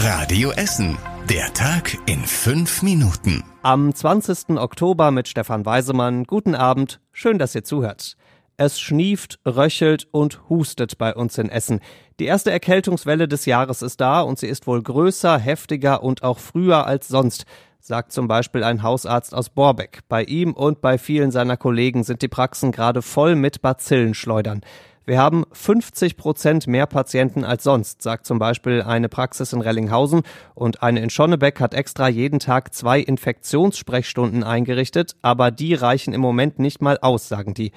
Radio Essen. Der Tag in fünf Minuten. Am 20. Oktober mit Stefan Weisemann. Guten Abend. Schön, dass ihr zuhört. Es schnieft, röchelt und hustet bei uns in Essen. Die erste Erkältungswelle des Jahres ist da und sie ist wohl größer, heftiger und auch früher als sonst, sagt zum Beispiel ein Hausarzt aus Borbeck. Bei ihm und bei vielen seiner Kollegen sind die Praxen gerade voll mit Bazillenschleudern. Wir haben 50 Prozent mehr Patienten als sonst, sagt zum Beispiel eine Praxis in Rellinghausen und eine in Schonnebeck hat extra jeden Tag zwei Infektionssprechstunden eingerichtet, aber die reichen im Moment nicht mal aus, sagen die.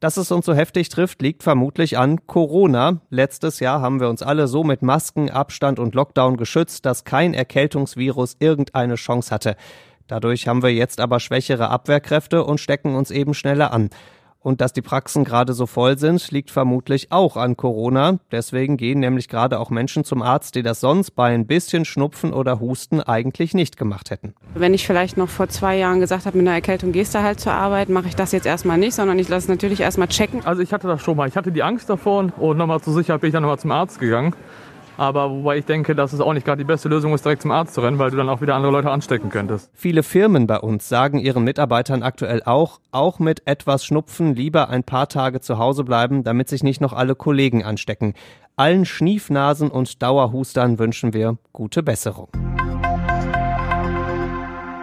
Dass es uns so heftig trifft, liegt vermutlich an Corona. Letztes Jahr haben wir uns alle so mit Masken, Abstand und Lockdown geschützt, dass kein Erkältungsvirus irgendeine Chance hatte. Dadurch haben wir jetzt aber schwächere Abwehrkräfte und stecken uns eben schneller an. Und dass die Praxen gerade so voll sind, liegt vermutlich auch an Corona. Deswegen gehen nämlich gerade auch Menschen zum Arzt, die das sonst bei ein bisschen Schnupfen oder Husten eigentlich nicht gemacht hätten. Wenn ich vielleicht noch vor zwei Jahren gesagt habe, mit einer Erkältung gehst du halt zur Arbeit, mache ich das jetzt erstmal nicht, sondern ich lasse es natürlich erstmal checken. Also ich hatte das schon mal. Ich hatte die Angst davor und nochmal zur Sicherheit bin ich dann nochmal zum Arzt gegangen. Aber wobei ich denke, dass es auch nicht gerade die beste Lösung ist, direkt zum Arzt zu rennen, weil du dann auch wieder andere Leute anstecken könntest. Viele Firmen bei uns sagen ihren Mitarbeitern aktuell auch, auch mit etwas Schnupfen lieber ein paar Tage zu Hause bleiben, damit sich nicht noch alle Kollegen anstecken. Allen Schniefnasen und Dauerhustern wünschen wir gute Besserung.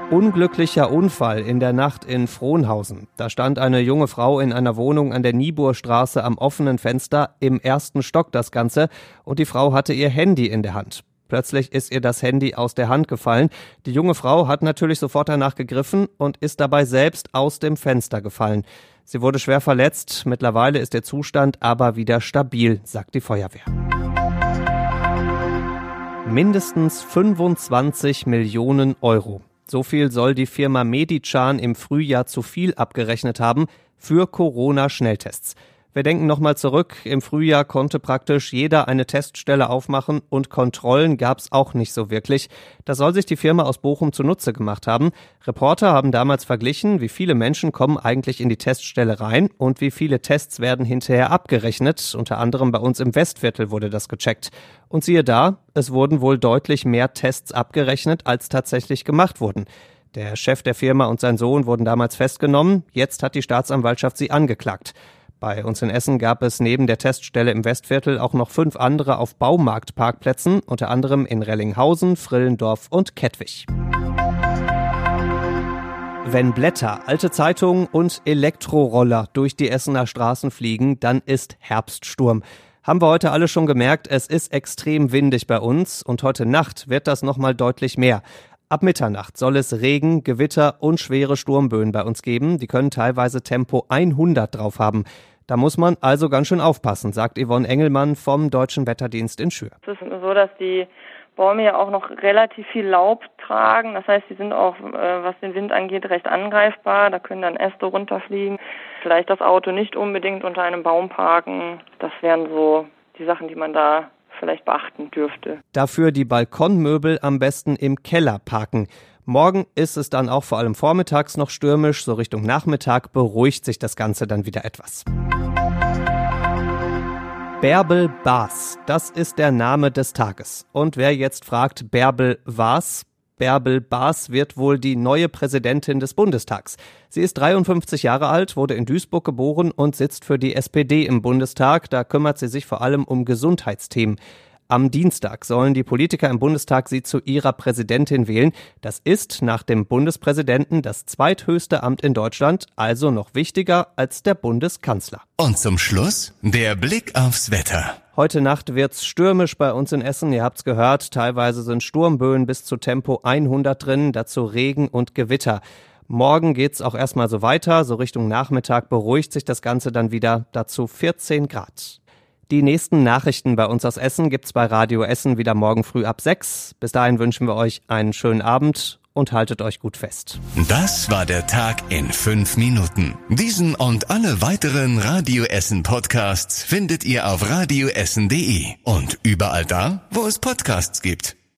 Unglücklicher Unfall in der Nacht in Frohnhausen. Da stand eine junge Frau in einer Wohnung an der Nieburstraße am offenen Fenster, im ersten Stock das Ganze, und die Frau hatte ihr Handy in der Hand. Plötzlich ist ihr das Handy aus der Hand gefallen. Die junge Frau hat natürlich sofort danach gegriffen und ist dabei selbst aus dem Fenster gefallen. Sie wurde schwer verletzt. Mittlerweile ist der Zustand aber wieder stabil, sagt die Feuerwehr. Mindestens 25 Millionen Euro. So viel soll die Firma Medichan im Frühjahr zu viel abgerechnet haben für Corona-Schnelltests. Wir denken nochmal zurück. Im Frühjahr konnte praktisch jeder eine Teststelle aufmachen und Kontrollen gab's auch nicht so wirklich. Das soll sich die Firma aus Bochum zunutze gemacht haben. Reporter haben damals verglichen, wie viele Menschen kommen eigentlich in die Teststelle rein und wie viele Tests werden hinterher abgerechnet. Unter anderem bei uns im Westviertel wurde das gecheckt. Und siehe da, es wurden wohl deutlich mehr Tests abgerechnet, als tatsächlich gemacht wurden. Der Chef der Firma und sein Sohn wurden damals festgenommen. Jetzt hat die Staatsanwaltschaft sie angeklagt. Bei uns in Essen gab es neben der Teststelle im Westviertel auch noch fünf andere auf Baumarktparkplätzen, unter anderem in Rellinghausen, Frillendorf und Kettwig. Wenn Blätter, alte Zeitungen und Elektroroller durch die Essener Straßen fliegen, dann ist Herbststurm. Haben wir heute alle schon gemerkt, es ist extrem windig bei uns und heute Nacht wird das nochmal deutlich mehr. Ab Mitternacht soll es Regen, Gewitter und schwere Sturmböen bei uns geben. Die können teilweise Tempo 100 drauf haben. Da muss man also ganz schön aufpassen, sagt Yvonne Engelmann vom Deutschen Wetterdienst in Schür. Es ist so, dass die Bäume ja auch noch relativ viel Laub tragen. Das heißt, sie sind auch, äh, was den Wind angeht, recht angreifbar. Da können dann Äste runterfliegen. Vielleicht das Auto nicht unbedingt unter einem Baum parken. Das wären so die Sachen, die man da vielleicht beachten dürfte. Dafür die Balkonmöbel am besten im Keller parken. Morgen ist es dann auch vor allem vormittags noch stürmisch, so Richtung Nachmittag beruhigt sich das Ganze dann wieder etwas. Bärbel Baas, das ist der Name des Tages. Und wer jetzt fragt, Bärbel was? Bärbel Baas wird wohl die neue Präsidentin des Bundestags. Sie ist 53 Jahre alt, wurde in Duisburg geboren und sitzt für die SPD im Bundestag. Da kümmert sie sich vor allem um Gesundheitsthemen. Am Dienstag sollen die Politiker im Bundestag sie zu ihrer Präsidentin wählen. Das ist nach dem Bundespräsidenten das zweithöchste Amt in Deutschland, also noch wichtiger als der Bundeskanzler. Und zum Schluss der Blick aufs Wetter. Heute Nacht wird's stürmisch bei uns in Essen. Ihr habt's gehört. Teilweise sind Sturmböen bis zu Tempo 100 drin, dazu Regen und Gewitter. Morgen geht's auch erstmal so weiter. So Richtung Nachmittag beruhigt sich das Ganze dann wieder. Dazu 14 Grad. Die nächsten Nachrichten bei uns aus Essen gibt's bei Radio Essen wieder morgen früh ab 6. Bis dahin wünschen wir euch einen schönen Abend und haltet euch gut fest. Das war der Tag in fünf Minuten. Diesen und alle weiteren Radio Essen Podcasts findet ihr auf radioessen.de und überall da, wo es Podcasts gibt.